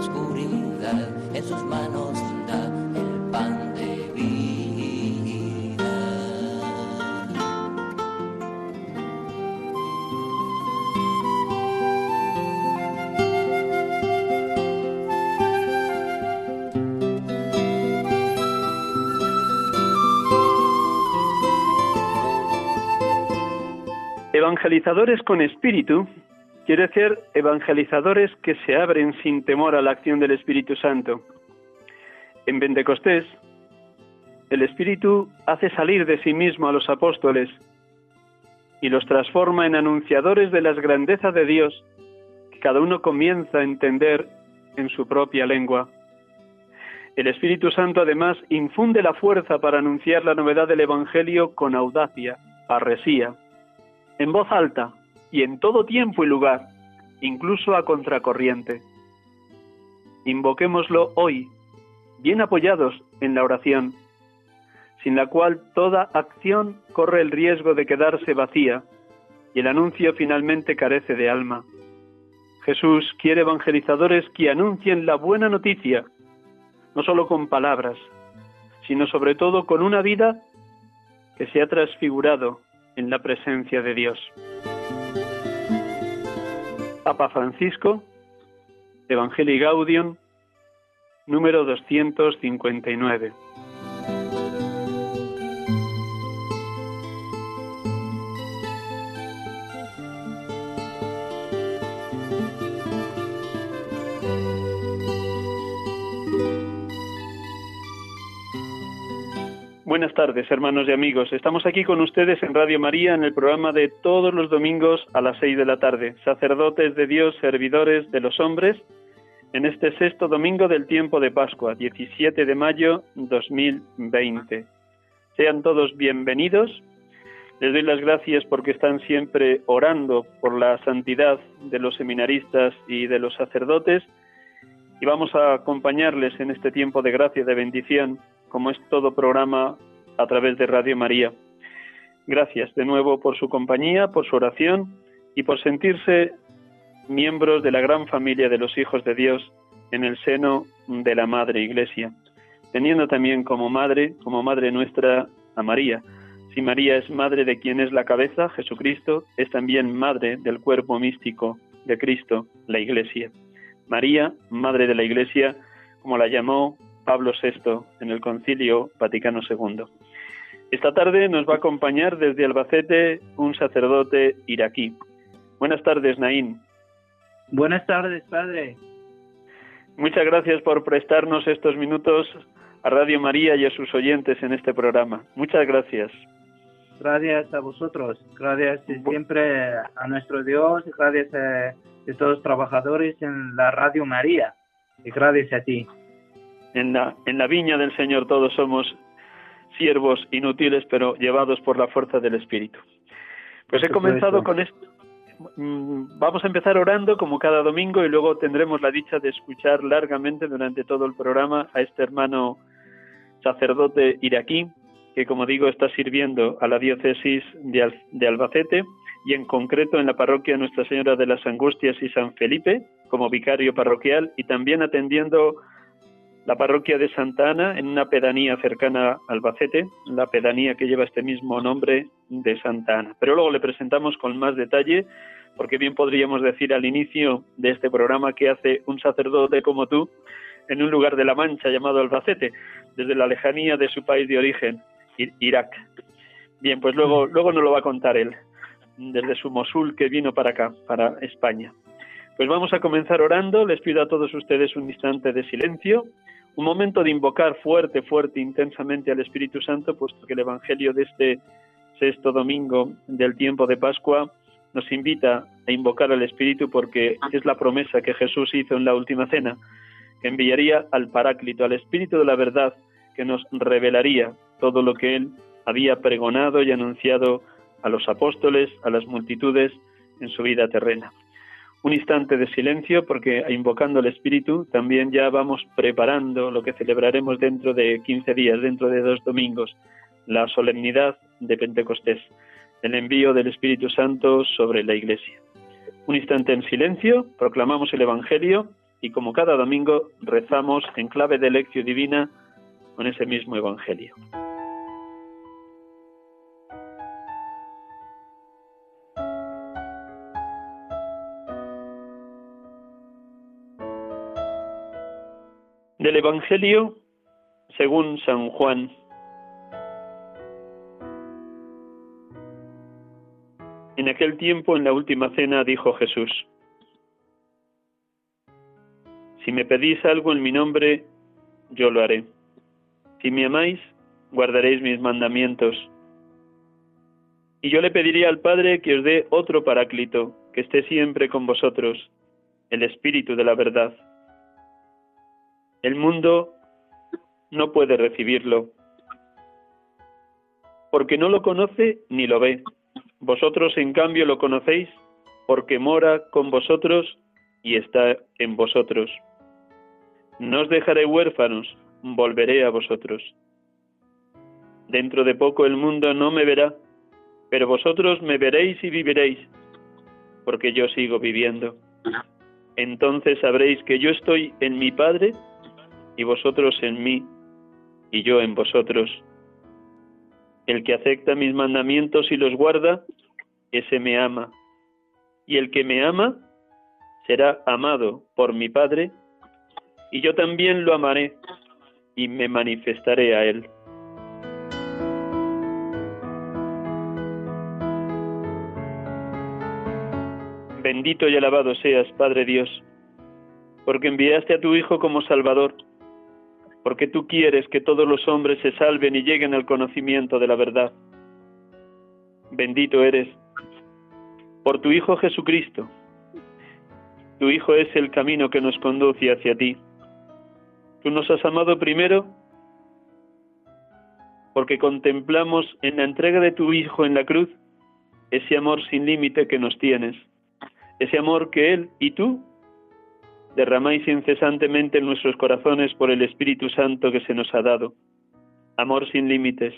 oscuridad, en sus manos da el pan de vida. Evangelizadores con espíritu quiere decir evangelizadores que se abren sin temor a la acción del Espíritu Santo. En Pentecostés, el Espíritu hace salir de sí mismo a los apóstoles y los transforma en anunciadores de las grandezas de Dios que cada uno comienza a entender en su propia lengua. El Espíritu Santo además infunde la fuerza para anunciar la novedad del Evangelio con audacia, parresía, en voz alta y en todo tiempo y lugar, incluso a contracorriente. Invoquémoslo hoy, bien apoyados en la oración, sin la cual toda acción corre el riesgo de quedarse vacía y el anuncio finalmente carece de alma. Jesús quiere evangelizadores que anuncien la buena noticia, no solo con palabras, sino sobre todo con una vida que se ha transfigurado en la presencia de Dios. Papa Francisco, Evangelii Gaudium, número 259. Buenas tardes, hermanos y amigos. Estamos aquí con ustedes en Radio María en el programa de todos los domingos a las seis de la tarde. Sacerdotes de Dios, servidores de los hombres, en este sexto domingo del tiempo de Pascua, 17 de mayo 2020. Sean todos bienvenidos. Les doy las gracias porque están siempre orando por la santidad de los seminaristas y de los sacerdotes. Y vamos a acompañarles en este tiempo de gracia de bendición como es todo programa a través de Radio María. Gracias de nuevo por su compañía, por su oración y por sentirse miembros de la gran familia de los hijos de Dios en el seno de la Madre Iglesia, teniendo también como madre, como madre nuestra, a María. Si María es madre de quien es la cabeza, Jesucristo, es también madre del cuerpo místico de Cristo, la Iglesia. María, madre de la Iglesia, como la llamó Pablo VI en el Concilio Vaticano II. Esta tarde nos va a acompañar desde Albacete un sacerdote iraquí. Buenas tardes, Naín. Buenas tardes, padre. Muchas gracias por prestarnos estos minutos a Radio María y a sus oyentes en este programa. Muchas gracias. Gracias a vosotros. Gracias siempre a nuestro Dios. Gracias a, a todos los trabajadores en la Radio María. Y gracias a ti. En la, en la viña del Señor todos somos siervos inútiles, pero llevados por la fuerza del Espíritu. Pues he comenzado con esto. Mm, Vamos a empezar orando como cada domingo y luego tendremos la dicha de escuchar largamente durante todo el programa a este hermano sacerdote iraquí que, como digo, está sirviendo a la diócesis de, Al- de Albacete y en concreto en la parroquia Nuestra Señora de las Angustias y San Felipe como vicario parroquial y también atendiendo la parroquia de Santa Ana en una pedanía cercana a Albacete, la pedanía que lleva este mismo nombre de Santa Ana. Pero luego le presentamos con más detalle porque bien podríamos decir al inicio de este programa que hace un sacerdote como tú en un lugar de la Mancha llamado Albacete, desde la lejanía de su país de origen, Irak. Bien, pues luego, luego nos lo va a contar él, desde su Mosul que vino para acá, para España. Pues vamos a comenzar orando. Les pido a todos ustedes un instante de silencio, un momento de invocar fuerte, fuerte, intensamente al Espíritu Santo, puesto que el Evangelio de este sexto domingo del tiempo de Pascua nos invita a invocar al Espíritu porque es la promesa que Jesús hizo en la última cena, que enviaría al Paráclito, al Espíritu de la verdad, que nos revelaría todo lo que él había pregonado y anunciado a los apóstoles, a las multitudes en su vida terrena. Un instante de silencio porque invocando el Espíritu también ya vamos preparando lo que celebraremos dentro de 15 días, dentro de dos domingos, la solemnidad de Pentecostés, el envío del Espíritu Santo sobre la Iglesia. Un instante en silencio, proclamamos el Evangelio y como cada domingo rezamos en clave de lección divina con ese mismo Evangelio. Del Evangelio según San Juan. En aquel tiempo, en la última cena, dijo Jesús, Si me pedís algo en mi nombre, yo lo haré. Si me amáis, guardaréis mis mandamientos. Y yo le pediría al Padre que os dé otro paráclito, que esté siempre con vosotros, el Espíritu de la verdad el mundo no puede recibirlo, porque no lo conoce ni lo ve. Vosotros, en cambio, lo conocéis porque mora con vosotros y está en vosotros. No os dejaré huérfanos, volveré a vosotros. Dentro de poco el mundo no me verá, pero vosotros me veréis y viviréis, porque yo sigo viviendo. Entonces sabréis que yo estoy en mi Padre y vosotros en mí, y yo en vosotros. El que acepta mis mandamientos y los guarda, ese me ama. Y el que me ama será amado por mi Padre, y yo también lo amaré y me manifestaré a él. Bendito y alabado seas, Padre Dios, porque enviaste a tu Hijo como Salvador porque tú quieres que todos los hombres se salven y lleguen al conocimiento de la verdad. Bendito eres por tu Hijo Jesucristo. Tu Hijo es el camino que nos conduce hacia ti. Tú nos has amado primero porque contemplamos en la entrega de tu Hijo en la cruz ese amor sin límite que nos tienes, ese amor que Él y tú derramáis incesantemente en nuestros corazones por el Espíritu Santo que se nos ha dado. Amor sin límites.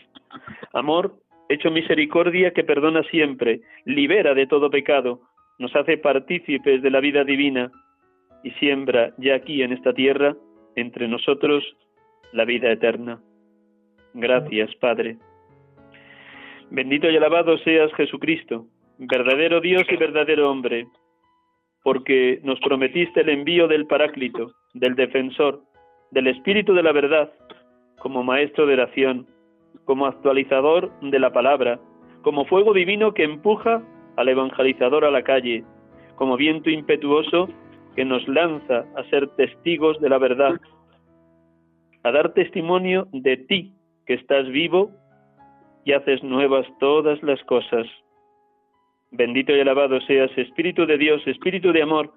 Amor hecho misericordia que perdona siempre, libera de todo pecado, nos hace partícipes de la vida divina y siembra ya aquí en esta tierra, entre nosotros, la vida eterna. Gracias, Padre. Bendito y alabado seas Jesucristo, verdadero Dios y verdadero hombre porque nos prometiste el envío del Paráclito, del Defensor, del Espíritu de la verdad, como maestro de oración, como actualizador de la palabra, como fuego divino que empuja al evangelizador a la calle, como viento impetuoso que nos lanza a ser testigos de la verdad, a dar testimonio de ti que estás vivo y haces nuevas todas las cosas. Bendito y alabado seas, Espíritu de Dios, Espíritu de amor,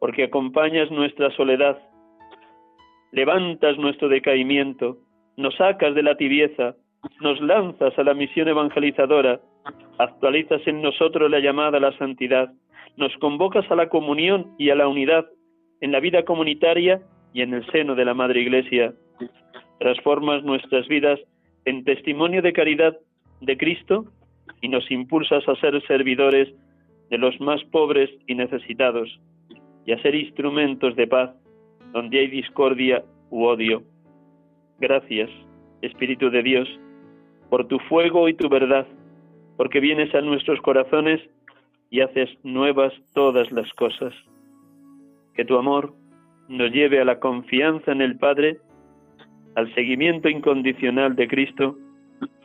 porque acompañas nuestra soledad, levantas nuestro decaimiento, nos sacas de la tibieza, nos lanzas a la misión evangelizadora, actualizas en nosotros la llamada a la santidad, nos convocas a la comunión y a la unidad en la vida comunitaria y en el seno de la Madre Iglesia. Transformas nuestras vidas en testimonio de caridad de Cristo y nos impulsas a ser servidores de los más pobres y necesitados y a ser instrumentos de paz donde hay discordia u odio. Gracias, Espíritu de Dios, por tu fuego y tu verdad, porque vienes a nuestros corazones y haces nuevas todas las cosas. Que tu amor nos lleve a la confianza en el Padre, al seguimiento incondicional de Cristo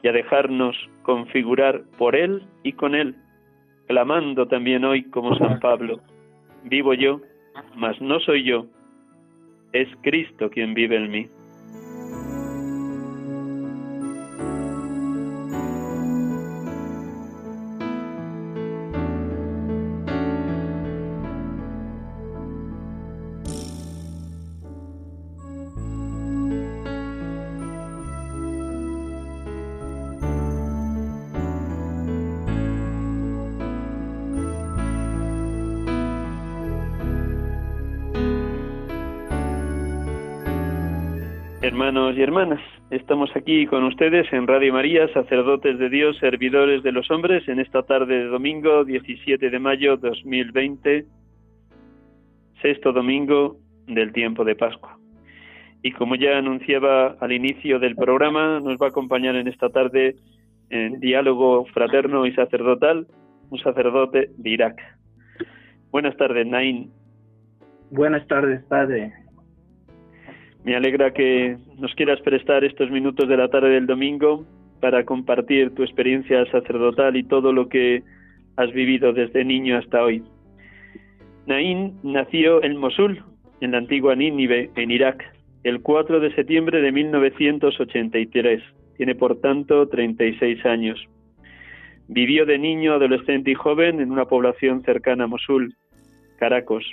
y a dejarnos configurar por Él y con Él, clamando también hoy como San Pablo, vivo yo, mas no soy yo, es Cristo quien vive en mí. Hermanos y hermanas, estamos aquí con ustedes en Radio María, sacerdotes de Dios, servidores de los hombres, en esta tarde de domingo 17 de mayo 2020, sexto domingo del tiempo de Pascua. Y como ya anunciaba al inicio del programa, nos va a acompañar en esta tarde en diálogo fraterno y sacerdotal un sacerdote de Irak. Buenas tardes, Nain. Buenas tardes, padre. Me alegra que nos quieras prestar estos minutos de la tarde del domingo para compartir tu experiencia sacerdotal y todo lo que has vivido desde niño hasta hoy. Naín nació en Mosul, en la antigua Nínive, en Irak, el 4 de septiembre de 1983. Tiene, por tanto, 36 años. Vivió de niño, adolescente y joven en una población cercana a Mosul, Caracos.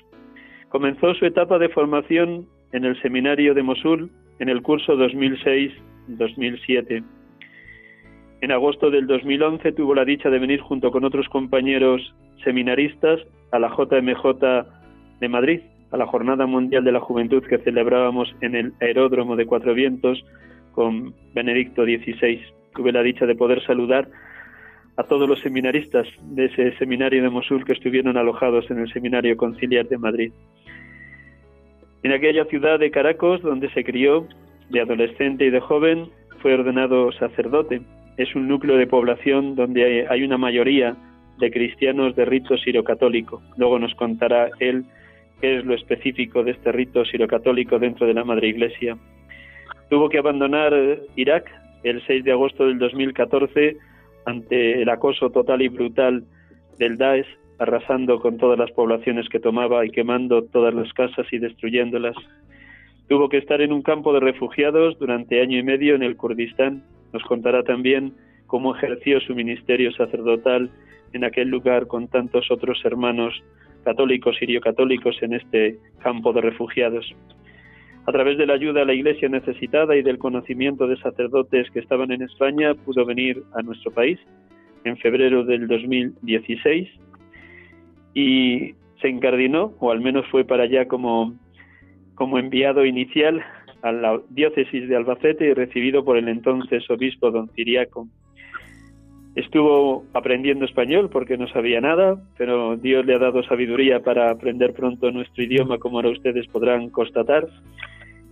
Comenzó su etapa de formación en el seminario de Mosul en el curso 2006-2007. En agosto del 2011 tuvo la dicha de venir junto con otros compañeros seminaristas a la JMJ de Madrid, a la Jornada Mundial de la Juventud que celebrábamos en el Aeródromo de Cuatro Vientos con Benedicto XVI. Tuve la dicha de poder saludar a todos los seminaristas de ese seminario de Mosul que estuvieron alojados en el Seminario Conciliar de Madrid. En aquella ciudad de Caracos, donde se crió, de adolescente y de joven, fue ordenado sacerdote. Es un núcleo de población donde hay una mayoría de cristianos de rito sirocatólico. Luego nos contará él qué es lo específico de este rito sirocatólico dentro de la Madre Iglesia. Tuvo que abandonar Irak el 6 de agosto del 2014 ante el acoso total y brutal del Daesh arrasando con todas las poblaciones que tomaba y quemando todas las casas y destruyéndolas. Tuvo que estar en un campo de refugiados durante año y medio en el Kurdistán. Nos contará también cómo ejerció su ministerio sacerdotal en aquel lugar con tantos otros hermanos católicos, sirio-católicos en este campo de refugiados. A través de la ayuda a la iglesia necesitada y del conocimiento de sacerdotes que estaban en España, pudo venir a nuestro país en febrero del 2016 y se encardinó, o al menos fue para allá como, como enviado inicial a la diócesis de Albacete y recibido por el entonces obispo don Ciriaco. Estuvo aprendiendo español porque no sabía nada, pero Dios le ha dado sabiduría para aprender pronto nuestro idioma, como ahora ustedes podrán constatar.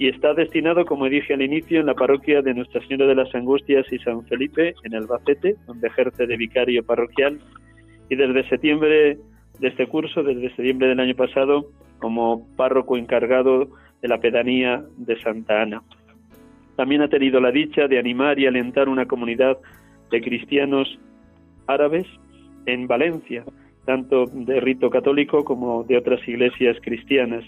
Y está destinado, como dije al inicio, en la parroquia de Nuestra Señora de las Angustias y San Felipe, en Albacete, donde ejerce de vicario parroquial. Y desde septiembre de este curso desde septiembre del año pasado como párroco encargado de la pedanía de Santa Ana. También ha tenido la dicha de animar y alentar una comunidad de cristianos árabes en Valencia, tanto de rito católico como de otras iglesias cristianas.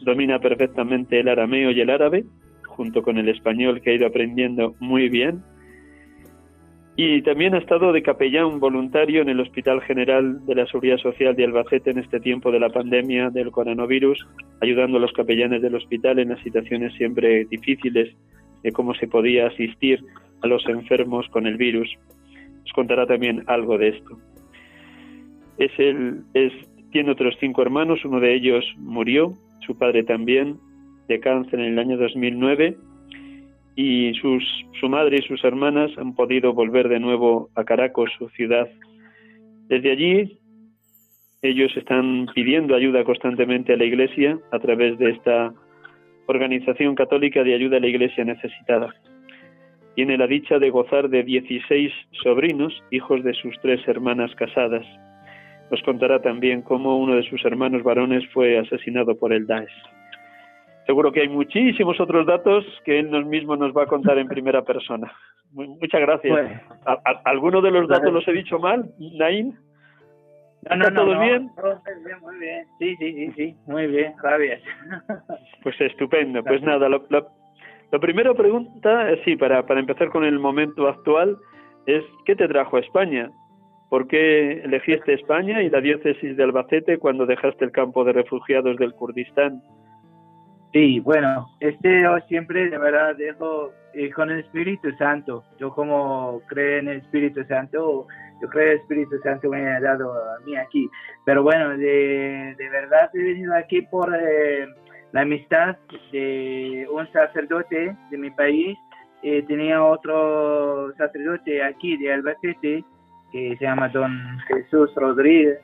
Domina perfectamente el arameo y el árabe, junto con el español que ha ido aprendiendo muy bien y también ha estado de capellán voluntario en el Hospital General de la Seguridad Social de Albacete en este tiempo de la pandemia del coronavirus, ayudando a los capellanes del hospital en las situaciones siempre difíciles de cómo se podía asistir a los enfermos con el virus. Os contará también algo de esto. Es el, es, tiene otros cinco hermanos, uno de ellos murió, su padre también, de cáncer en el año 2009 y sus, su madre y sus hermanas han podido volver de nuevo a Caracas, su ciudad. Desde allí, ellos están pidiendo ayuda constantemente a la Iglesia a través de esta organización católica de ayuda a la Iglesia necesitada. Tiene la dicha de gozar de 16 sobrinos, hijos de sus tres hermanas casadas. nos contará también cómo uno de sus hermanos varones fue asesinado por el Daesh. Seguro que hay muchísimos otros datos que él mismo nos va a contar en primera persona. Muchas gracias. ¿Alguno de los datos los he dicho mal, Nain? No, no, no, ¿Todo bien? Muy bien, Sí, sí, sí, sí. Muy bien, gracias. Pues estupendo. Pues nada, lo, lo, primero pregunta, sí, para, para empezar con el momento actual, es ¿qué te trajo a España? ¿Por qué elegiste España y la diócesis de Albacete cuando dejaste el campo de refugiados del Kurdistán? Sí, bueno, este yo siempre de verdad dejo eh, con el Espíritu Santo. Yo como creo en el Espíritu Santo, yo creo que el Espíritu Santo me ha dado a mí aquí. Pero bueno, de, de verdad he venido aquí por eh, la amistad de un sacerdote de mi país. Eh, tenía otro sacerdote aquí de Albacete que se llama Don Jesús Rodríguez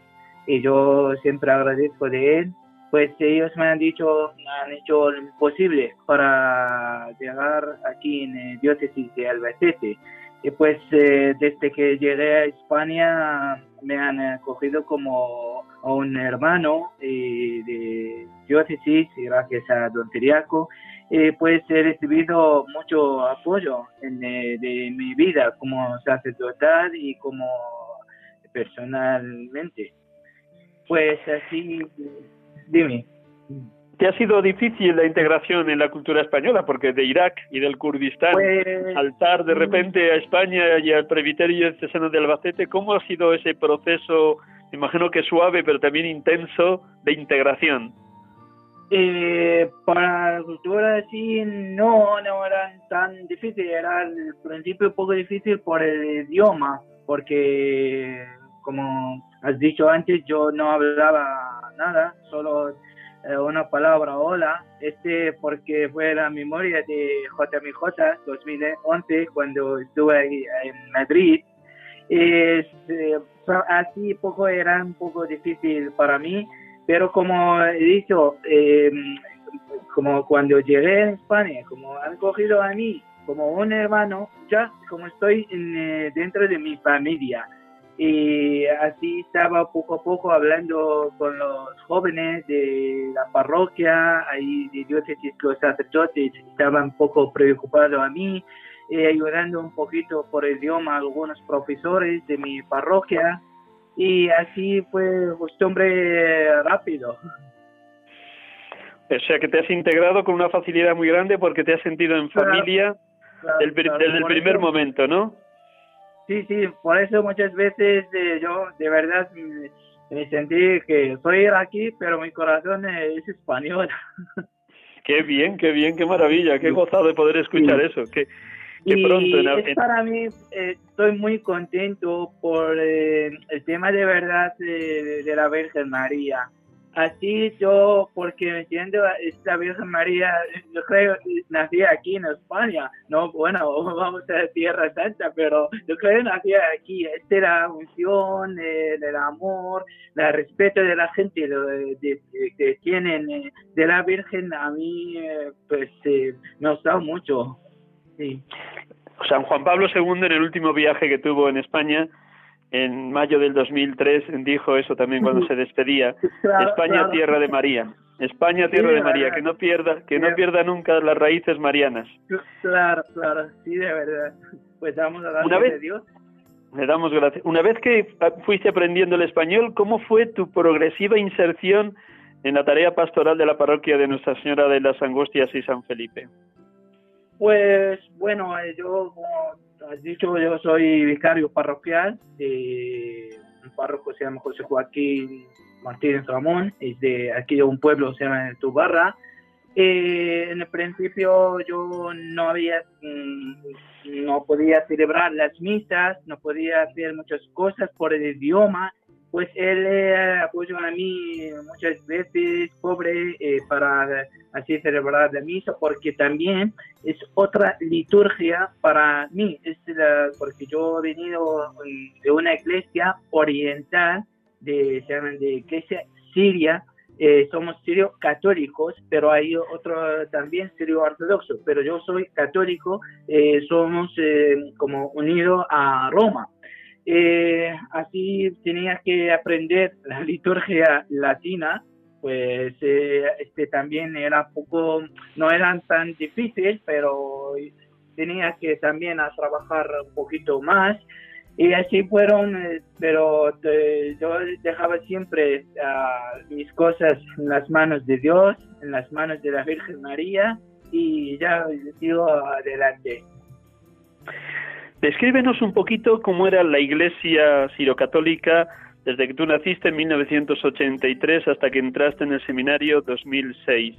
y yo siempre agradezco de él pues ellos me han dicho, han hecho lo posible para llegar aquí en el diócesis de Albacete. Y pues eh, desde que llegué a España me han acogido como un hermano eh, de diócesis gracias a don Tiriaco, eh, pues he recibido mucho apoyo en, de mi vida como sacerdotal y como personalmente. Pues así Dime. ¿Te ha sido difícil la integración en la cultura española? Porque de Irak y del Kurdistán, pues, saltar de repente a España y al presbiterio diocesano de Albacete, ¿cómo ha sido ese proceso, imagino que suave, pero también intenso, de integración? Eh, para la cultura sí, no, no era tan difícil, era al principio un poco difícil por el idioma, porque como has dicho antes, yo no hablaba nada, solo eh, una palabra hola, este porque fue la memoria de JMJ 2011 cuando estuve en Madrid. Es, eh, así poco era un poco difícil para mí, pero como he dicho, em, como cuando llegué a España, como han cogido a mí como un hermano, ya como estoy eh, dentro de mi familia y así estaba poco a poco hablando con los jóvenes de la parroquia, ahí de diócesis, los sacerdotes estaban un poco preocupados a mí, eh, ayudando un poquito por el idioma a algunos profesores de mi parroquia y así fue costumbre rápido. O sea que te has integrado con una facilidad muy grande porque te has sentido en familia desde el primer momento, ¿no? Sí, sí, por eso muchas veces eh, yo de verdad me, sentí que soy aquí, pero mi corazón es español. Qué bien, qué bien, qué maravilla, qué gozado de poder escuchar eso. Qué, qué pronto. es para mí, eh, estoy muy contento por eh, el tema de verdad de la Virgen María así yo, porque entiendo, esta Virgen María, yo creo, nací aquí en España, no, bueno, vamos a Tierra Santa, pero yo creo que nací aquí, esta es la unción, eh, el amor, el respeto de la gente que tienen eh, de la Virgen, a mí, eh, pues, me ha gustado mucho, sí. San Juan Pablo II en el último viaje que tuvo en España, en mayo del 2003 dijo eso también cuando se despedía España tierra de María. España tierra de María que no pierda que no pierda nunca las raíces marianas claro claro sí de verdad. Pues damos gracias una vez, a Dios. le damos gracias. Una vez que fuiste aprendiendo el español cómo fue tu progresiva inserción en la tarea pastoral de la parroquia de Nuestra Señora de las Angustias y San Felipe pues bueno eh, yo como has dicho, yo soy vicario parroquial de un párroco se llama José Joaquín Martínez Ramón, es de aquí de un pueblo se llama Tubarra. Eh, en el principio yo no había, mm, no podía celebrar las misas, no podía hacer muchas cosas por el idioma pues él eh, apoyó a mí muchas veces, pobre, eh, para así celebrar la misa, porque también es otra liturgia para mí, es porque yo he venido de una iglesia oriental, de, se llama de iglesia siria, eh, somos sirio católicos, pero hay otro también sirio ortodoxo, pero yo soy católico, somos como unidos a Roma. Eh, así tenía que aprender la liturgia latina, pues eh, este también era poco, no eran tan difícil, pero tenía que también a trabajar un poquito más y así fueron, eh, pero yo dejaba siempre mis cosas en las manos de Dios, en las manos de la Virgen María y ya sigo adelante. Descríbenos un poquito cómo era la iglesia sirocatólica desde que tú naciste en 1983 hasta que entraste en el seminario 2006.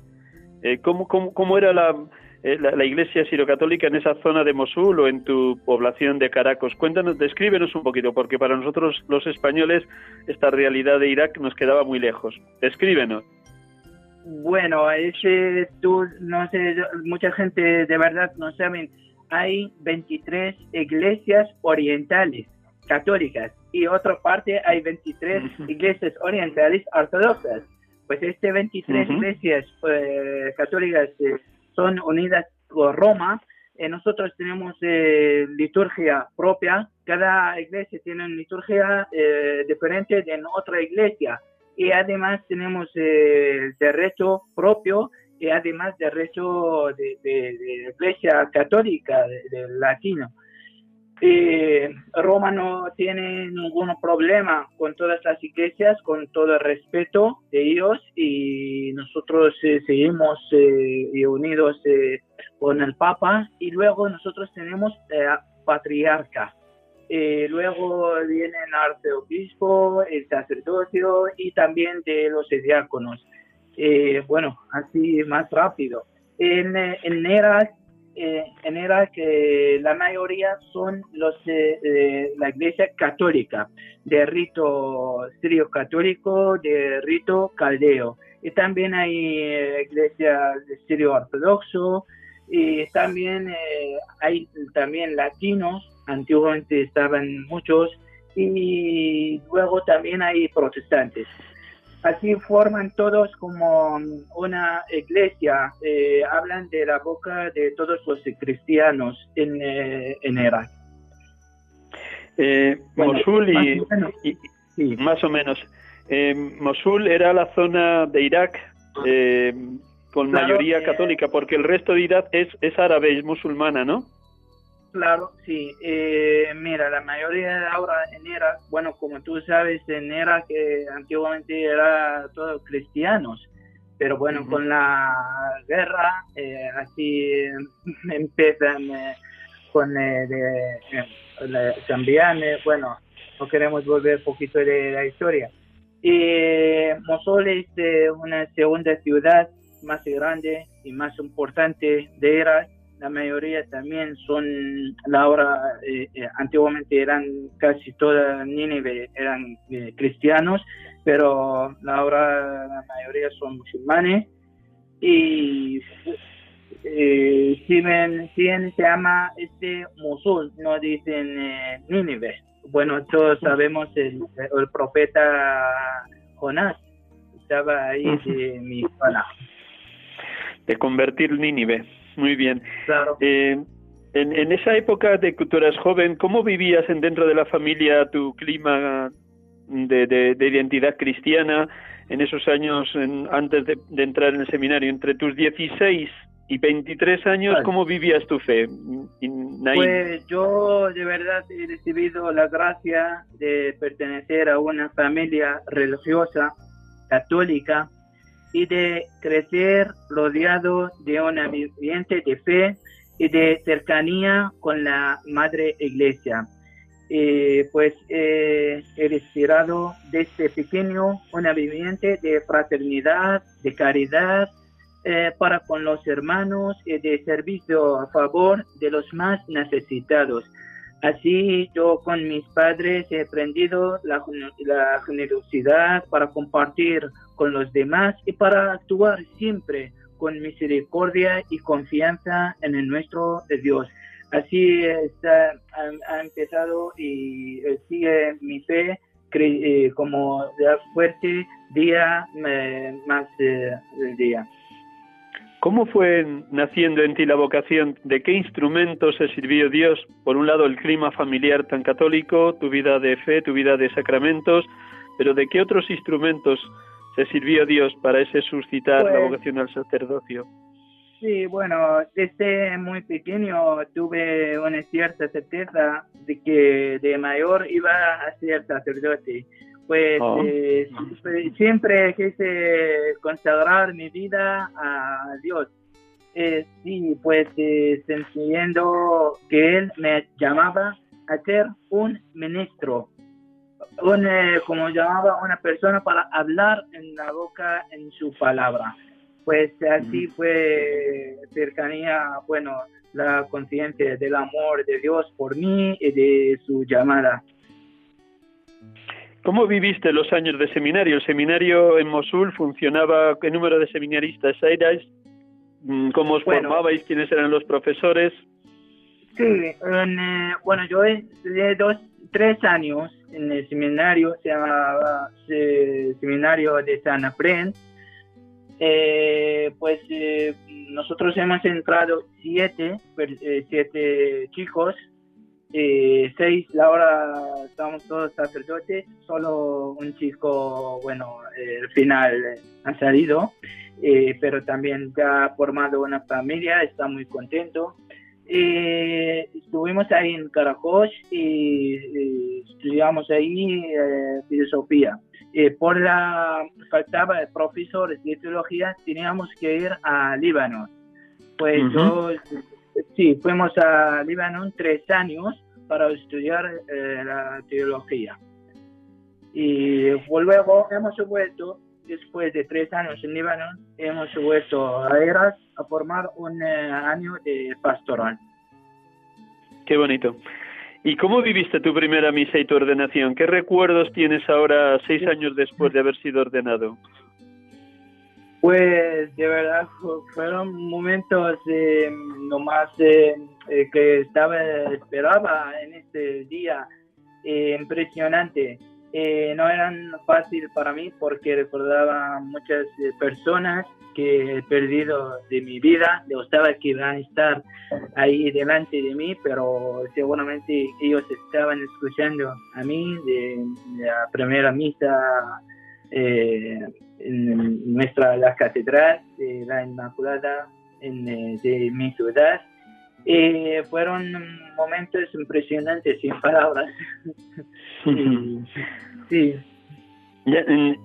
Eh, ¿cómo, cómo, cómo era la, eh, la, iglesia sirocatólica en esa zona de Mosul o en tu población de Caracas. Cuéntanos, descríbenos un poquito, porque para nosotros los españoles esta realidad de Irak nos quedaba muy lejos. Descríbenos. Bueno, ese, tú, no sé, mucha gente de verdad no saben, hay 23 iglesias orientales católicas y otra parte hay 23 iglesias orientales ortodoxas. Pues este 23 iglesias eh, católicas eh, son unidas con Roma. Eh, nosotros tenemos eh, liturgia propia, cada iglesia tiene una liturgia eh, diferente de otra iglesia y además tenemos derecho propio y además derecho de, de, de iglesia católica del latino. Roma no tiene ningún problema con todas las iglesias, con todo el respeto de ellos y nosotros eh, seguimos eh, unidos eh, con el Papa y luego nosotros tenemos patriarca. luego viene el el sacerdocio y también de los diáconos. Bueno, así más rápido. En, en eh, en era que la mayoría son los de la iglesia católica, de rito sirio-católico, de rito caldeo. Y también hay eh, iglesia de sirio-ortodoxo, y también eh, hay también latinos, antiguamente estaban muchos, y luego también hay protestantes. Así forman todos como una iglesia, eh, hablan de la boca de todos los cristianos en, eh, en Irak. Eh, Mosul y, más o menos. Mosul era la zona de Irak con mayoría católica, porque el resto de Irak es, es árabe, es musulmana, ¿no? Claro, sí. Eh, mira, la mayoría de ahora en Irak, bueno, como tú sabes, en Irak que antiguamente era todo cristianos, pero bueno, con la guerra, eh, así empiezan eh, con de, cambiar, bueno, no queremos volver un poquito de la historia. Y Mosul es una segunda ciudad más grande y más importante de Irak la mayoría también son, la hora, eh, eh, antiguamente eran casi toda Nínive, eran eh, cristianos, pero ahora la mayoría son musulmanes. Y si, ven, si se llama este Mosul, no dicen Nínive. Bueno, todos sabemos el, el profeta Jonás estaba ahí de mi zona. De convertir Nínive. Muy bien. Eh, en, esa época de que tú eras joven, ¿cómo vivías en, dentro de la familia tu clima de, de, identidad cristiana en esos años antes de, entrar en el seminario? Entre tus 16 y 23 años, ¿cómo vivías tu fe? Pues yo de verdad he recibido la gracia de pertenecer a una familia religiosa católica y de crecer rodeado de un ambiente de fe y de cercanía con la Madre Iglesia. Eh, pues he respirado desde pequeño un ambiente de fraternidad, de caridad eh, para con los hermanos y de servicio a favor de los más necesitados. Así yo con mis padres he aprendido la generosidad para compartir con los demás y para actuar siempre con misericordia y confianza en el nuestro Dios. Así está, ha, empezado y eh, sigue mi fe eh, como fuerte día eh, más del día. ¿Cómo fue naciendo en ti la vocación? ¿De qué instrumentos se sirvió Dios? Por un lado, el clima familiar tan católico, tu vida de fe, tu vida de sacramentos, pero ¿de qué otros instrumentos se sirvió Dios para ese suscitar la Pues- vocación al sacerdocio? Sí, bueno, desde muy pequeño tuve una cierta certeza de que de mayor iba a ser sacerdote. Pues Ah. eh, siempre, siempre quise consagrar mi vida a Dios. Eh, sí, pues eh, sintiendo que Él me llamaba a ser un ministro, un, eh, como llamaba una persona para hablar en la boca en su palabra. Pues así fue cercanía, bueno, la conciencia del amor de Dios por mí y de su llamada. ¿Cómo viviste los años de seminario? ¿El seminario en Mosul funcionaba? ¿Qué número de seminaristas erais? Mm, ¿Cómo os Bueno. formabais? ¿Quiénes eran los profesores? Sí, en, eh, bueno, yo estudié dos, tres años en el seminario, se llamaba eh, Seminario de San Apren. Eh, pues eh, nosotros hemos entrado siete, eh, siete chicos, eh, seis, ahora estamos todos sacerdotes, solo un chico, bueno, eh, al final ha salido, pero también ya ha formado una familia, está muy contento. Eh, estuvimos ahí en Caracol y eh, estudiamos ahí eh, filosofía. Eh, por la faltaba de profesores de teología, teníamos que ir a Líbano. Pues yo, sí, fuimos a Líbano tres años para estudiar eh, la teología. Y luego hemos vuelto, después de tres años en Líbano, hemos vuelto a Eras a formar un eh, año de pastoral. Qué bonito. ¿Y cómo viviste tu primera misa y tu ordenación? ¿Qué recuerdos tienes ahora, seis años después de haber sido ordenado? Pues de verdad fu- fueron momentos eh, nomás eh, eh, que estaba esperaba en este día eh, impresionante. Eh, no eran fácil para mí porque recordaba muchas eh, personas que he perdido de mi vida. Yo estaba que iban a estar ahí delante de mí, pero seguramente ellos estaban escuchando a mí de, la primera misa eh, en nuestra la catedral de la Inmaculada en, eh, de mi ciudad. Eh, fueron momentos impresionantes sin palabras. Sí, sí, Ya, en-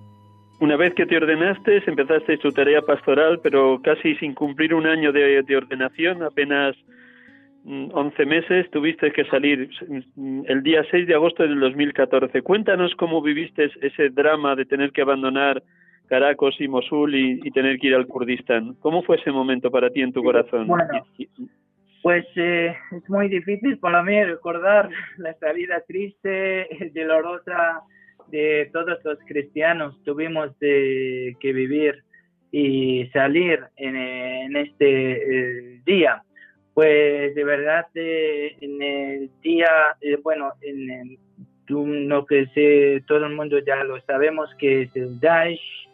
una vez que te ordenaste, empezaste tu tarea pastoral, pero casi sin cumplir un año de, de ordenación, apenas mm, 11 meses, tuviste que salir mm, el día 6 de agosto del 2014. Cuéntanos cómo viviste ese drama de tener que abandonar Caracas y Mosul y, y tener que ir al Kurdistán. ¿Cómo fue ese momento para ti en tu corazón? Bueno. Y- Pues eh, es muy difícil para mí recordar la salida triste, dolorosa de todos los cristianos. Tuvimos que vivir y salir en, este eh, día. Pues de verdad eh, en el día, eh, bueno, en, lo que sé, todo el mundo ya lo sabemos que es el Daesh.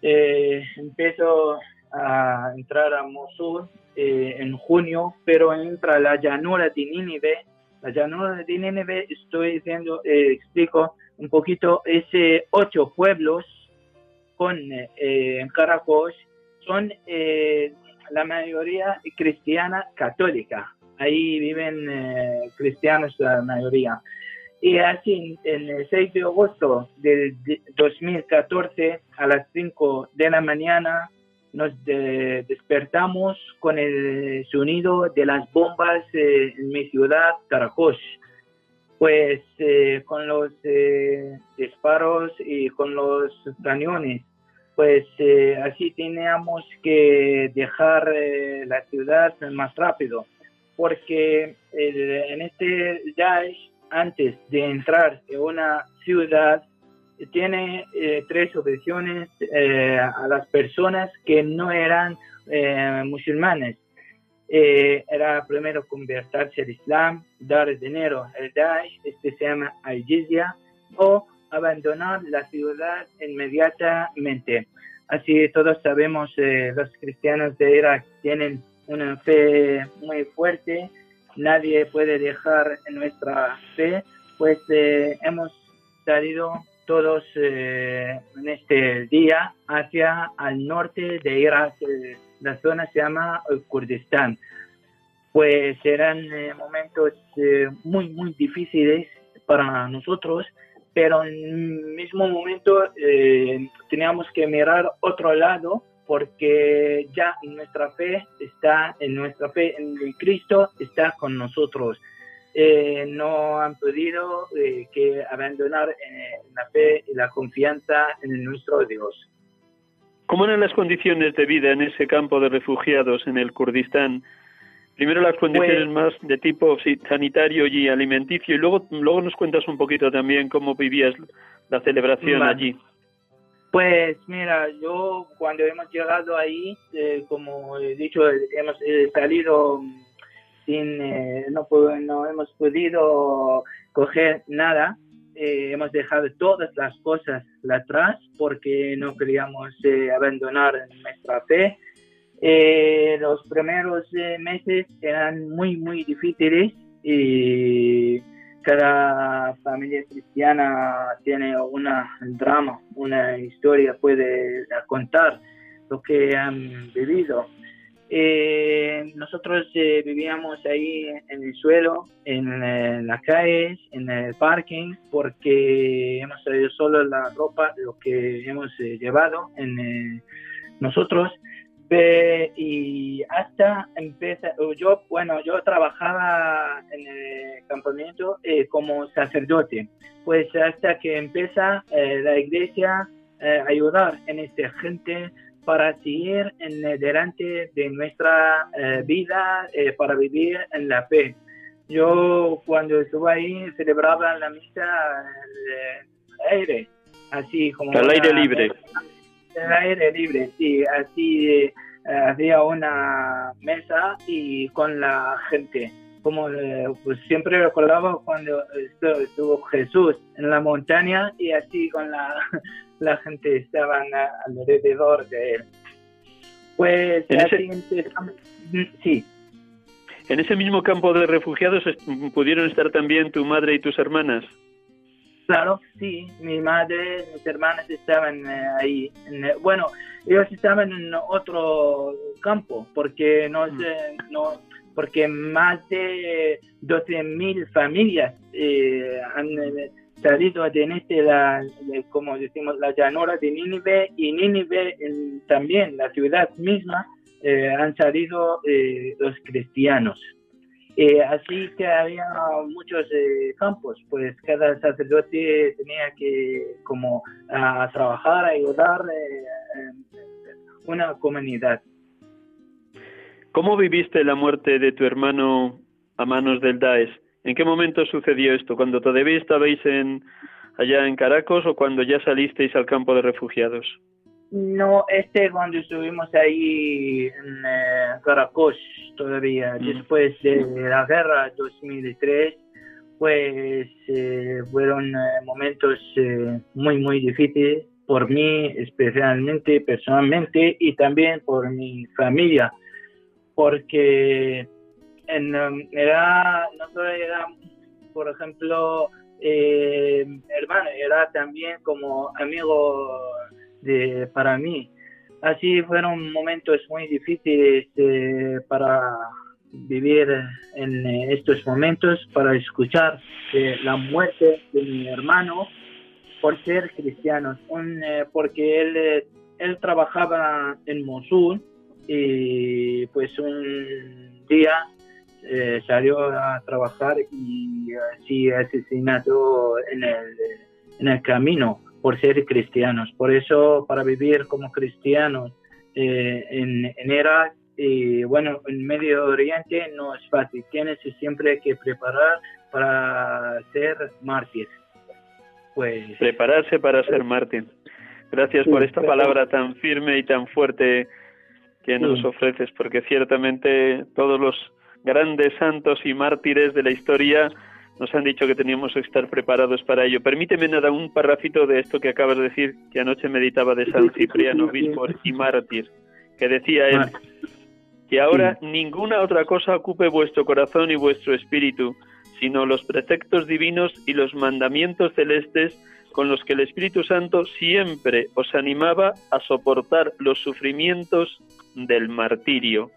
Eh, empezó a entrar a Mosul eh, en junio, pero entra la llanura de Nínive. La llanura de Nínive, estoy diciendo, eh, explico un poquito, ese ocho pueblos con eh, Caracol son eh, la mayoría cristiana católica. Ahí viven eh, cristianos la mayoría. Y así, el 6 de agosto del de- 2014, a las 5 de la mañana, nos de- despertamos con el sonido de las bombas eh, en mi ciudad, Caracol. Pues eh, con los eh, disparos y con los cañones, pues eh, así teníamos que dejar eh, la ciudad más rápido, porque en este Daesh, antes de entrar en una ciudad, tiene eh, tres opciones eh, a las personas que no eran eh, musulmanes. Eh, era primero convertirse al Islam, dar dinero al Daesh, este se llama al-Jizya, o abandonar la ciudad inmediatamente. Así todos sabemos, eh, los cristianos de Irak tienen una fe muy fuerte, nadie puede dejar nuestra fe, pues eh, hemos salido todos eh, en este día hacia al norte de Irak, la zona se llama Kurdistán. Pues eran momentos muy, muy difíciles para nosotros, pero en el mismo momento eh, teníamos que mirar otro lado porque ya nuestra fe está, en nuestra fe en Cristo está con nosotros. Eh, no han podido eh, que abandonar la fe y la confianza en nuestro Dios. ¿Cómo eran las condiciones de vida en ese campo de refugiados en el Kurdistán? Primero las condiciones pues- más de tipo sanitario y alimenticio y luego, luego nos cuentas un poquito también cómo vivías la celebración allí. Pues mira, yo cuando hemos llegado ahí, eh, como he dicho, hemos eh, salido sin, eh, no, no hemos podido coger nada, hemos dejado todas las cosas atrás porque no queríamos abandonar nuestra fe eh, los primeros eh, meses eran muy, muy difíciles y cada familia cristiana tiene una drama, una historia, puede contar lo que han vivido. Eh, nosotros vivíamos ahí en el suelo, en, las calles, en el parking, porque hemos traído solo la ropa, lo que hemos llevado en nosotros. Y hasta empieza, yo, bueno, yo trabajaba en el campamento eh, como sacerdote, pues hasta que empieza eh, la iglesia eh, a ayudar en esta gente para seguir en delante de nuestra vida, para vivir en la fe. Yo cuando estuve ahí celebraba la misa al aire, así como... Al aire libre el aire libre, sí, así eh, había una mesa y con la gente. Como eh, pues siempre recordaba cuando estuvo, Jesús en la montaña y así con la, la gente estaban alrededor de él. Pues así sí. En ese mismo campo de refugiados pudieron estar también tu madre y tus hermanas. Claro, sí, mi madre, mis hermanas estaban eh, ahí. Eh, bueno, ellos estaban en otro campo porque no, mm. no porque más de 12.000 familias eh, han salido de este, la, como decimos, la llanura de Nínive y Nínive también, la ciudad misma, han salido los cristianos. Eh, así que había muchos eh, campos, pues cada sacerdote tenía que como a trabajar, ayudar eh, una comunidad. ¿Cómo viviste la muerte de tu hermano a manos del Daesh? ¿En qué momento sucedió esto? ¿Cuando todavía estabais en, allá en Caracas o cuando ya salisteis al campo de refugiados? No, este cuando estuvimos ahí en eh, Caracas todavía, después de la guerra 2003, pues eh, fueron eh, momentos muy, muy difíciles por mí, especialmente personalmente, y también por mi familia, porque en, um, era, no solo era, por ejemplo, hermano, era también como amigo de, para mí. Así fueron momentos muy difíciles eh, para vivir en eh, estos momentos, para escuchar eh, la muerte de mi hermano por ser cristiano, porque él, él trabajaba en Mosul y pues un día salió a trabajar y así asesinado en el, en el camino por ser cristianos. Por eso, para vivir como cristianos eh, en, en Irak y bueno, en Medio Oriente no es fácil. Tienes siempre que preparar para ser mártir. Pues, Prepararse para ser mártir. Gracias por esta palabra tan firme y tan fuerte que nos ofreces, porque ciertamente todos los grandes santos y mártires de la historia nos han dicho que teníamos que estar preparados para ello. Permíteme nada un parrafito de esto que acabas de decir, que anoche meditaba de San Cipriano, obispo y mártir, que decía él, que ahora ninguna otra cosa ocupe vuestro corazón y vuestro espíritu, sino los preceptos divinos y los mandamientos celestes con los que el Espíritu Santo siempre os animaba a soportar los sufrimientos del martirio.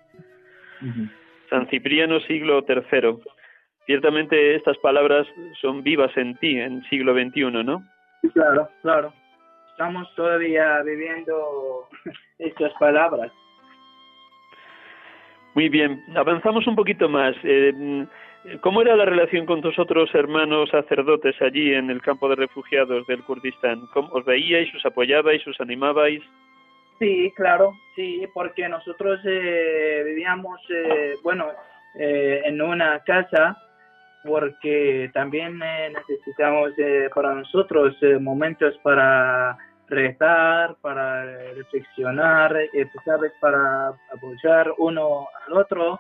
San Cipriano, siglo III. Ciertamente estas palabras son vivas en ti, en siglo XXI, ¿no? Claro, claro. Estamos todavía viviendo estas palabras. Muy bien, avanzamos un poquito más. Eh, ¿Cómo era la relación con tus otros hermanos sacerdotes allí en el campo de refugiados del Kurdistán? ¿Cómo, ¿Os veíais, os apoyabais, os animabais? Sí, claro, sí, porque nosotros eh, vivíamos, eh, bueno, eh, en una casa, porque también necesitamos para nosotros momentos para rezar, para reflexionar, ¿sabes? Para apoyar uno al otro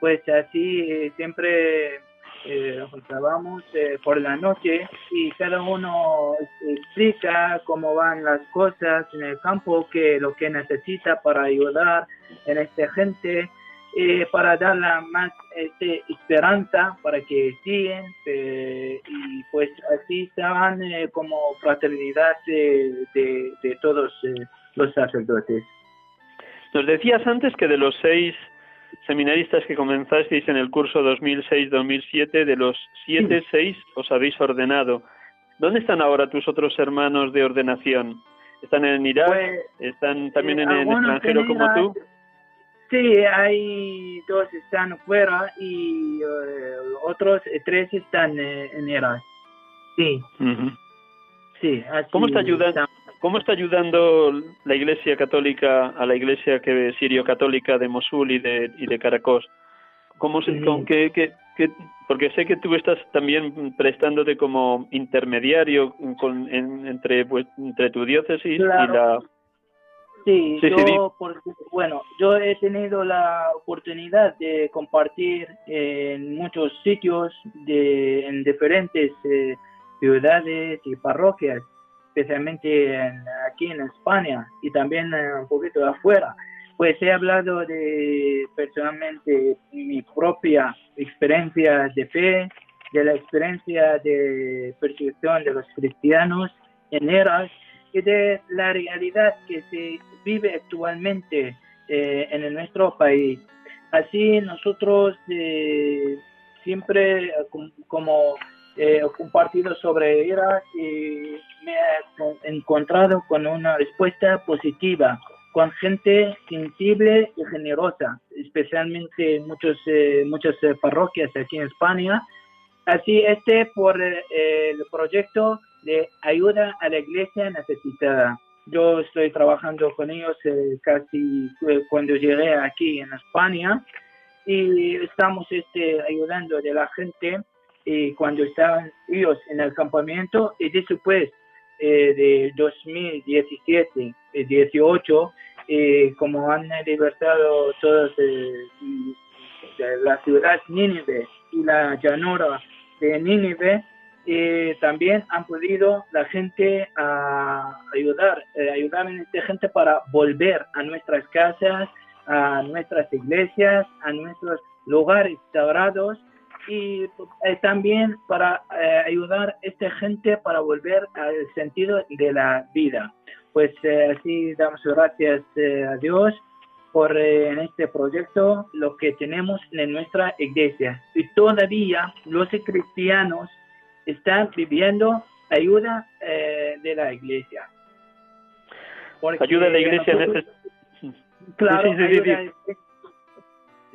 pues así eh, siempre eh, juntábamos eh, por la noche y cada uno explica cómo van las cosas en el campo, que lo que necesita para ayudar en esta gente, eh, para darle más este, esperanza para que siguen y pues así estaban como fraternidad de, de todos los sacerdotes. Nos decías antes que de los seis seminaristas que comenzasteis en el curso 2006-2007, de los siete, seis os habéis ordenado. ¿Dónde están ahora tus otros hermanos de ordenación? ¿Están en Irak? Pues, ¿Están también en el extranjero como tú? Sí, hay dos están fuera y eh, otros tres están eh, en Irak. Sí. Sí, ¿Cómo está ayudando? ¿Cómo está ayudando la Iglesia Católica a la Iglesia que sirio-católica de Mosul y de, y de Caracos? ¿Cómo se, con qué, qué, porque sé que tú estás también prestándote como intermediario con, entre, pues, entre tu diócesis y la... Sí, yo, bueno, yo he tenido la oportunidad de compartir en muchos sitios, de, en diferentes eh, ciudades y parroquias especialmente aquí en España y también eh, un poquito afuera. Pues he hablado de personalmente mi propia experiencia de fe, de la experiencia de persecución de los cristianos en eras y de la realidad que se vive actualmente eh, en nuestro país. Así nosotros eh, siempre como he compartido sobre Irak y me encontrado con una respuesta positiva, con gente sensible y generosa, especialmente en muchos, eh, muchas eh, parroquias aquí en España. Así, este por eh, el proyecto de ayuda a la iglesia necesitada. Yo estoy trabajando con ellos casi cuando llegué aquí en España y estamos este, ayudando de la gente y cuando estaban ellos en el campamento y después eh, de 2017 y 18 eh, como han libertado todas eh, la ciudad Nínive y la llanura de Nínive eh, también han podido la gente a ayudar ayudar a esta gente para volver a nuestras casas a nuestras iglesias a nuestros lugares sagrados y eh, también para eh, ayudar a esta gente para volver al sentido de la vida. Pues eh, así damos gracias a Dios por en este proyecto lo que tenemos en nuestra iglesia. Y todavía los cristianos están viviendo ayuda de la iglesia. ayuda de la iglesia este... Claro,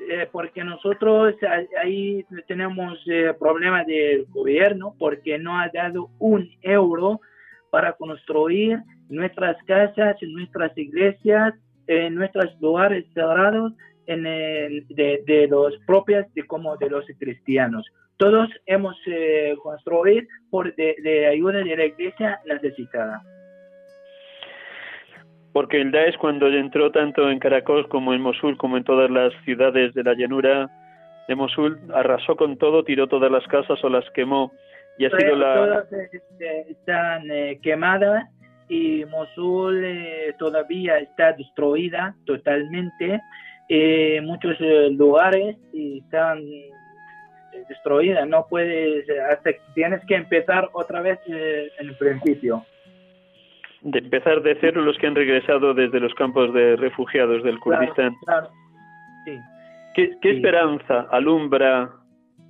eh, porque nosotros ahí tenemos eh, problemas del gobierno porque no ha dado un euro para construir nuestras casas, nuestras iglesias, en nuestros lugares sagrados en de, los propios de como de los cristianos. Todos hemos eh, construido por de ayuda de la iglesia necesitada porque el Daesh cuando entró tanto en Caracas como en Mosul como en todas las ciudades de la llanura de Mosul arrasó con todo, tiró todas las casas o las quemó y ha sido la... Todas este, están eh, quemadas y Mosul eh, todavía está destruida totalmente. Eh, muchos eh, lugares están destruidas, no puedes, hasta tienes que empezar otra vez en el principio. De empezar de cero los que han regresado desde los campos de refugiados del Kurdistán. Claro, Sí. ¿Qué, qué esperanza alumbra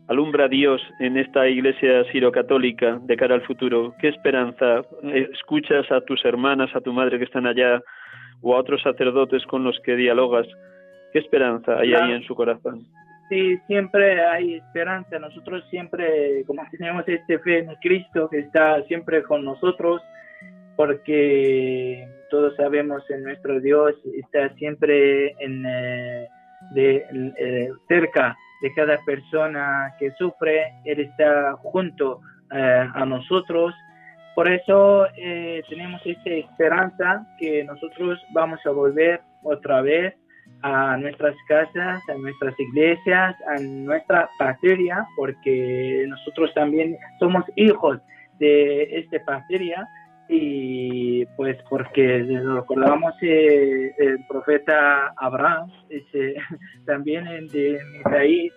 alumbra Dios en esta iglesia sirocatólica de cara al futuro? ¿Qué esperanza escuchas a tus hermanas, a tu madre que están allá o a otros sacerdotes con los que dialogas? ¿Qué esperanza hay ahí en su corazón? Sí, siempre hay esperanza. Nosotros siempre, como tenemos este fe en Cristo que está siempre con nosotros, porque todos sabemos en nuestro Dios está siempre en, eh, de, eh, cerca de cada persona que sufre, Él está junto eh, a nosotros. Por eso tenemos esta esperanza que nosotros vamos a volver otra vez a nuestras casas, a nuestras iglesias, a nuestra patria, porque nosotros también somos hijos de esta patria y pues porque recordamos eh, el profeta Abraham también de mi país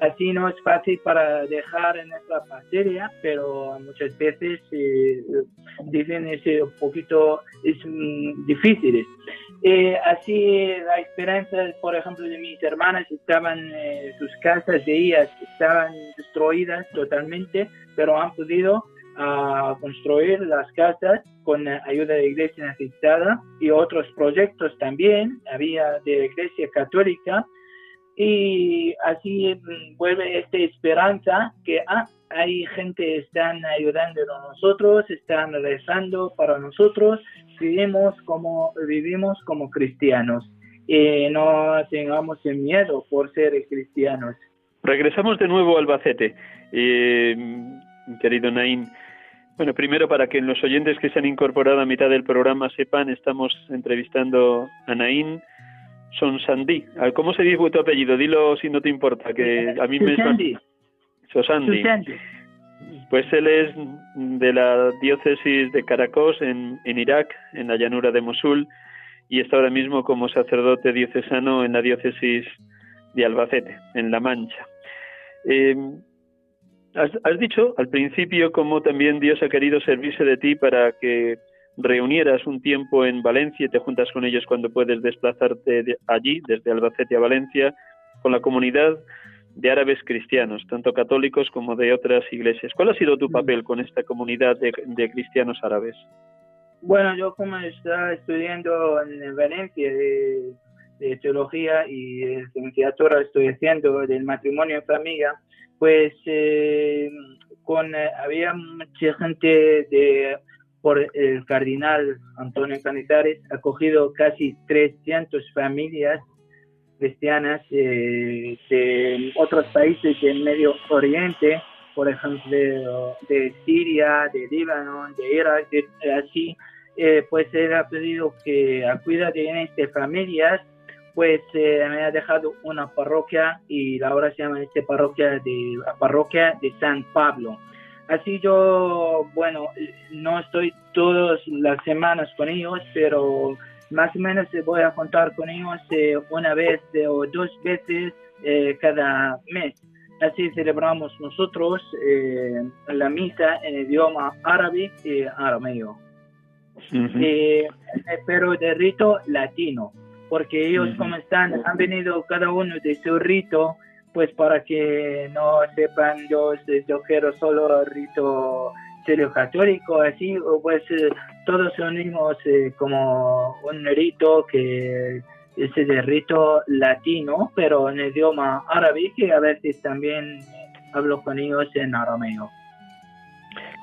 así no es fácil para dejar en nuestra patria pero muchas veces eh, dicen es un poquito es mm, difícil eh, así la esperanza por ejemplo de mis hermanas estaban sus casas de ellas estaban destruidas totalmente pero han podido a construir las casas con ayuda de Iglesia Necesitada y otros proyectos también había de Iglesia Católica y así mm, vuelve esta esperanza que ah, hay gente que están ayudando a nosotros, están rezando para nosotros, vivimos como vivimos como cristianos y no tengamos miedo por ser cristianos. Regresamos de nuevo a Albacete. Eh, querido Naín. Bueno, primero para que los oyentes que se han incorporado a mitad del programa sepan, estamos entrevistando a Naín Sonsandí. ¿Cómo se dice tu apellido? Dilo si no te importa, que a mí me... Sosandi. Pues él es de la diócesis de Caracos en, en Irak, en la llanura de Mosul, y está ahora mismo como sacerdote diocesano en la diócesis de Albacete, en La Mancha. Eh, Has, dicho al principio cómo también Dios ha querido servirse de ti para que reunieras un tiempo en Valencia y te juntas con ellos cuando puedes desplazarte allí, desde Albacete a Valencia, con la comunidad de árabes cristianos, tanto católicos como de otras iglesias. ¿Cuál ha sido tu papel con esta comunidad de, cristianos árabes? Bueno, yo como estaba estudiando en Valencia de, teología y licenciatura estoy haciendo del matrimonio en familia, pues eh, con eh, había mucha gente de por el cardenal Antonio Canizares ha cogido casi 300 familias cristianas eh, de otros países del Medio Oriente, por ejemplo, de Siria, de Líbano, de Irak, así, pues él ha pedido que cuida de estas familias pues eh, me ha dejado una parroquia y ahora se llama esta parroquia de la parroquia de San Pablo. Así yo, bueno, no estoy todas las semanas con ellos, pero más o menos voy a contar con ellos eh, una vez o dos veces eh, cada mes. Así celebramos nosotros la misa en idioma árabe y arameo. pero de rito latino porque ellos como están, han venido cada uno de su rito, pues para que no sepan yo, yo quiero solo el rito serio católico, así, pues eh, todos unimos eh, como un rito que es el rito latino, pero en idioma árabe, que a veces también hablo con ellos en arameo.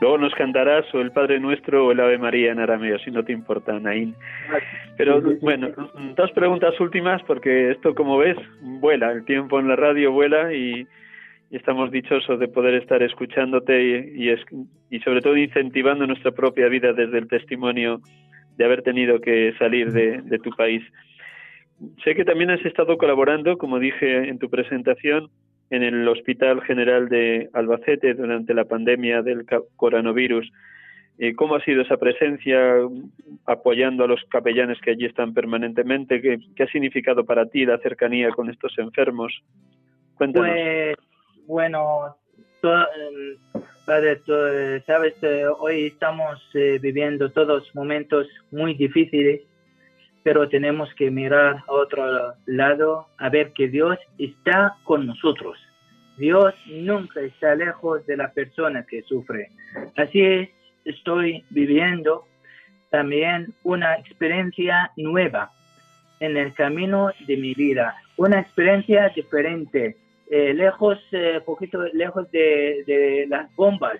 Luego nos cantarás o el Padre Nuestro o el Ave María en arameo, si no te importa, Naín. Pero bueno, dos preguntas últimas, porque esto, como ves, vuela. El tiempo en la radio vuela y, estamos dichosos de poder estar escuchándote y, y, sobre todo incentivando nuestra propia vida desde el testimonio de haber tenido que salir de, de tu país. Sé que también has estado colaborando, como dije en tu presentación, en el Hospital General de Albacete durante la pandemia del coronavirus. Eh, ¿Cómo ha sido esa presencia apoyando a los capellanes que allí están permanentemente? ¿Qué, ha significado para ti la cercanía con estos enfermos? Cuéntanos. Pues, bueno, padre, sabes, eh, hoy estamos eh, viviendo todos momentos muy difíciles, pero tenemos que mirar a otro lado a ver que Dios está con nosotros. Dios nunca está lejos de la persona que sufre. Así es, estoy viviendo también una experiencia nueva en el camino de mi vida, una experiencia diferente, eh, lejos, eh, poquito lejos de, las bombas,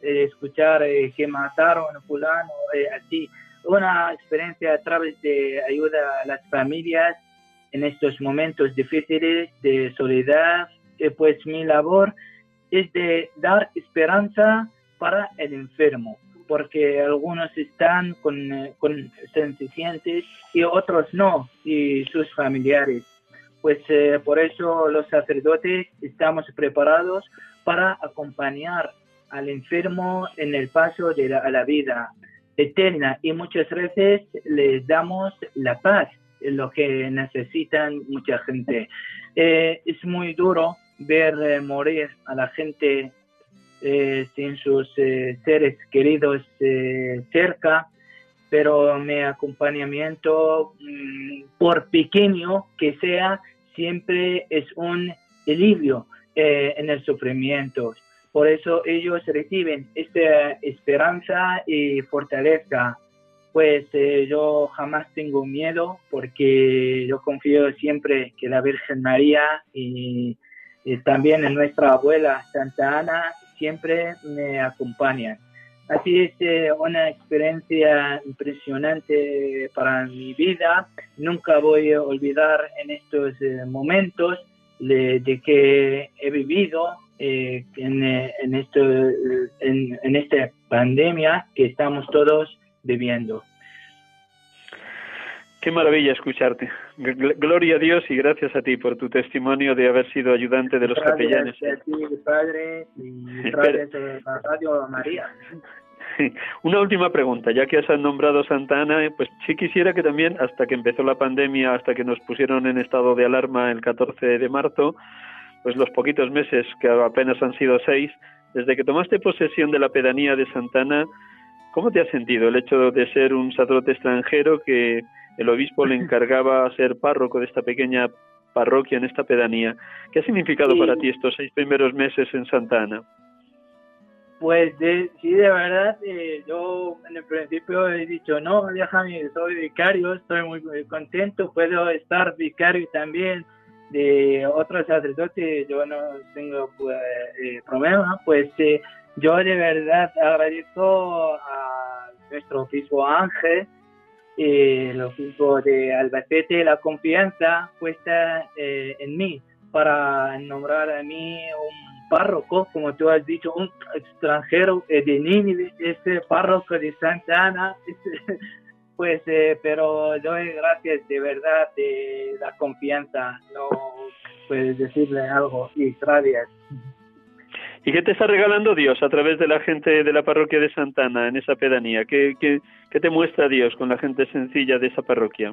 eh, escuchar eh, que mataron a fulano, así, una experiencia a través de ayuda a las familias en estos momentos difíciles de soledad, pues mi labor es de dar esperanza para el enfermo, porque algunos están con, con y otros no, y sus familiares. Pues eh, por eso los sacerdotes estamos preparados para acompañar al enfermo en el paso de a la vida eterna y muchas veces les damos la paz, lo que necesitan mucha gente. Eh, es muy duro ver morir a la gente eh, sin sus eh, seres queridos eh, cerca, pero mi acompañamiento, mm, por pequeño que sea, siempre es un alivio en el sufrimiento. Por eso ellos reciben esta esperanza y fortaleza. Pues yo jamás tengo miedo porque yo confío siempre que la Virgen María y, y también en nuestra abuela Santa Ana siempre me acompañan. Así es eh, una experiencia impresionante para mi vida. Nunca voy a olvidar en estos eh, momentos de, que he vivido eh, en, en, esto, en, en esta pandemia que estamos todos viviendo. Qué maravilla escucharte. Gloria a Dios y gracias a ti por tu testimonio de haber sido ayudante de los capellanes. Gracias a ti, Padre, y gracias a Radio María. Una última pregunta, ya que has nombrado Santa Ana, pues sí quisiera que también, hasta que empezó la pandemia, hasta que nos pusieron en estado de alarma el 14 de marzo, pues los poquitos meses, que apenas han sido seis, desde que tomaste posesión de la pedanía de Santana, ¿cómo te has sentido el hecho de ser un sacerdote extranjero que el obispo le encargaba ser párroco de esta pequeña parroquia en esta pedanía. ¿Qué ha significado para ti estos seis primeros meses en Santa Ana? Pues de, sí, de verdad, eh, yo en el principio he dicho, no, déjame, soy vicario, estoy muy, contento, puedo estar vicario también de otros sacerdotes, yo no tengo pues, eh, problema, pues eh, yo de verdad agradezco a nuestro obispo Ángel, eh, los hijos de Albacete, la confianza puesta eh, en mí para nombrar a mí un párroco, como tú has dicho, un extranjero de Nínive, este párroco de Santa Ana, este, pues, eh, pero doy gracias de verdad de la confianza, no puedes decirle algo y gracias. ¿Y qué te está regalando Dios a través de la gente de la parroquia de Santana en esa pedanía? ¿Qué, qué, qué te muestra Dios con la gente sencilla de esa parroquia?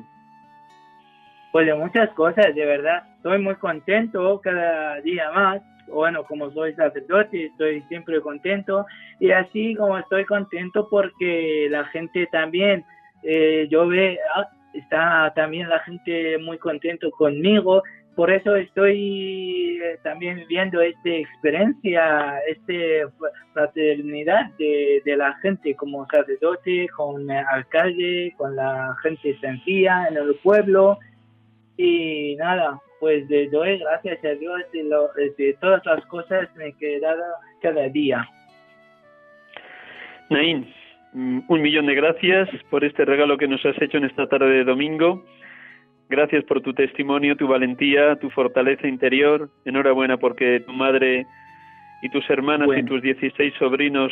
Pues de muchas cosas, de verdad. Estoy muy contento cada día más. Bueno, como soy sacerdote, estoy siempre contento. Y así como estoy contento porque la gente también, eh, yo ve, ah, está también la gente muy contento conmigo por eso estoy eh, también viviendo esta experiencia, esta fraternidad de, la gente como sacerdote, con el alcalde, con la gente sencilla en el pueblo. Y nada, pues de doy gracias a Dios de, de todas las cosas me he cada día. Nain, un millón de gracias por este regalo que nos has hecho en esta tarde de domingo. Gracias por tu testimonio, tu valentía, tu fortaleza interior. Enhorabuena porque tu madre y tus hermanas y tus 16 sobrinos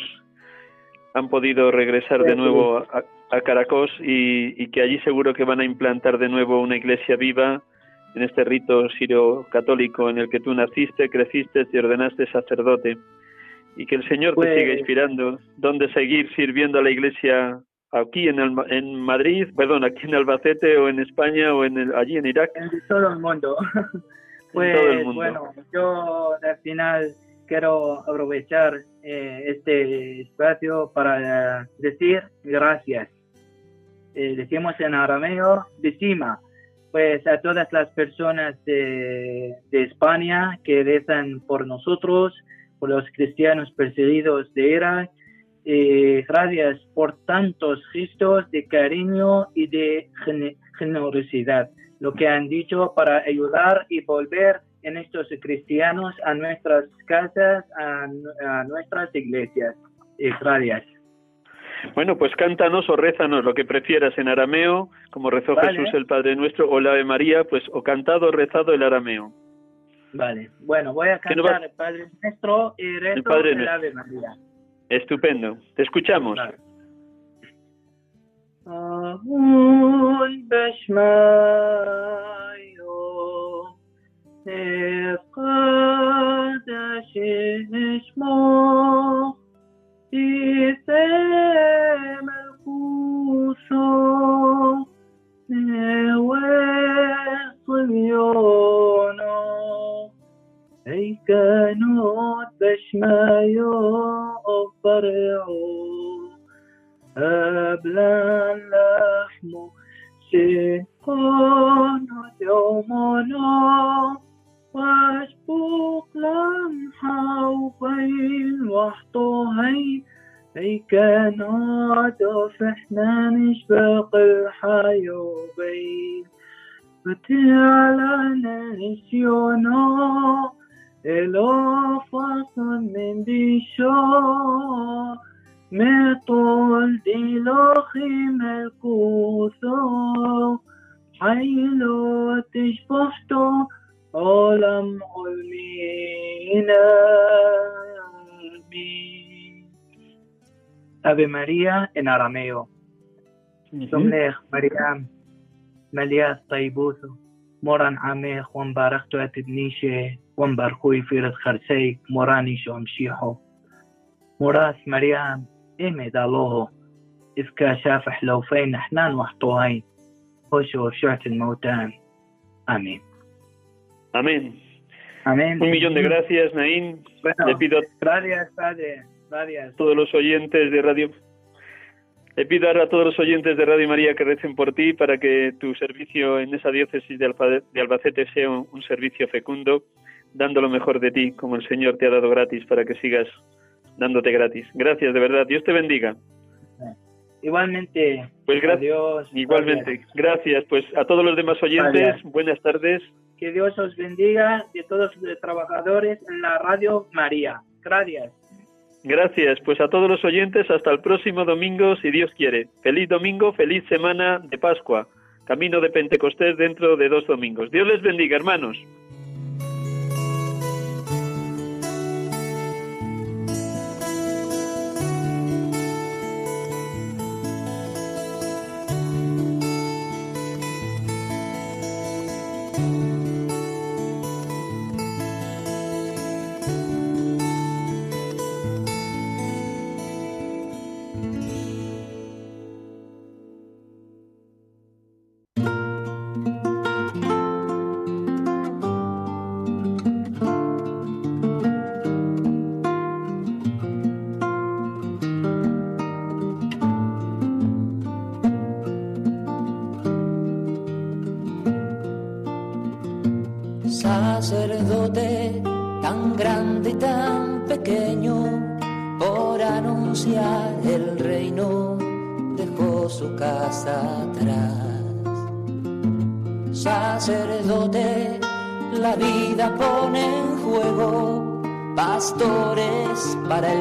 han podido regresar de nuevo a, Caracos y, que allí seguro que van a implantar de nuevo una iglesia viva en este rito sirio-católico en el que tú naciste, creciste, te ordenaste sacerdote. Y que el Señor te Pues- siga inspirando dónde seguir sirviendo a la Iglesia aquí en, Alma- en Madrid, perdón, aquí en Albacete o en España o en el- allí en Irak. en todo el mundo. pues todo el mundo. bueno, yo al final quiero aprovechar eh, este espacio para decir gracias. Eh, decimos en arameo, decima, pues a todas las personas de, de España que rezan por nosotros, por los cristianos perseguidos de Irak, eh, gracias por tantos gestos de cariño y de gene- generosidad, lo que han dicho para ayudar y volver en estos cristianos a nuestras casas, a, a nuestras iglesias. Eh, gracias. Bueno, pues cántanos o rézanos lo que prefieras en arameo, como rezó Vale. Jesús el Padre Nuestro, o la Ave María, pues o cantado o rezado el arameo. Vale, bueno, voy a cantar el Padre Nuestro y rezo el, Padre el Ave María. Estupendo, te escuchamos. كانوا باش ما يفرعوا قبل لحمو شيطان يومنا وأشبوك لمحة وبين وحطو هي هي كانوت فحنا نشبق الحي وبين فتي على نسيونا الوفاصل من ديشو مطول ديلوخي ملكوثو حيلو تشبحتو عالم علمينا Ave María en arameo. سمليخ مريم ملياس طيبوسو. مورا عمي خوان بارختو اتدنيشي ومبارخوي فيرت خرسيك موراني شو امشيحو مراس مريم إمي دالوهو إذكا شافح لو فين احنان وحطوهين وشو شعت الموتان آمين Amén. آمين Un millón de gracias, Naín. Bueno, Le pido a gracias, Padre. Gracias. todos los oyentes de Radio le pido ahora a todos los oyentes de Radio María que recen por ti para que tu servicio en esa diócesis de, Alfa- de Albacete sea un, un servicio fecundo, dando lo mejor de ti, como el Señor te ha dado gratis, para que sigas dándote gratis. Gracias, de verdad. Dios te bendiga. Igualmente. Pues gracias. Igualmente. Gracias. Pues a todos los demás oyentes, buenas tardes. Que Dios os bendiga y a todos los trabajadores en la Radio María. Gracias. Gracias. Pues a todos los oyentes, hasta el próximo domingo, si Dios quiere. Feliz domingo, feliz semana de Pascua. Camino de Pentecostés dentro de dos domingos. Dios les bendiga, hermanos.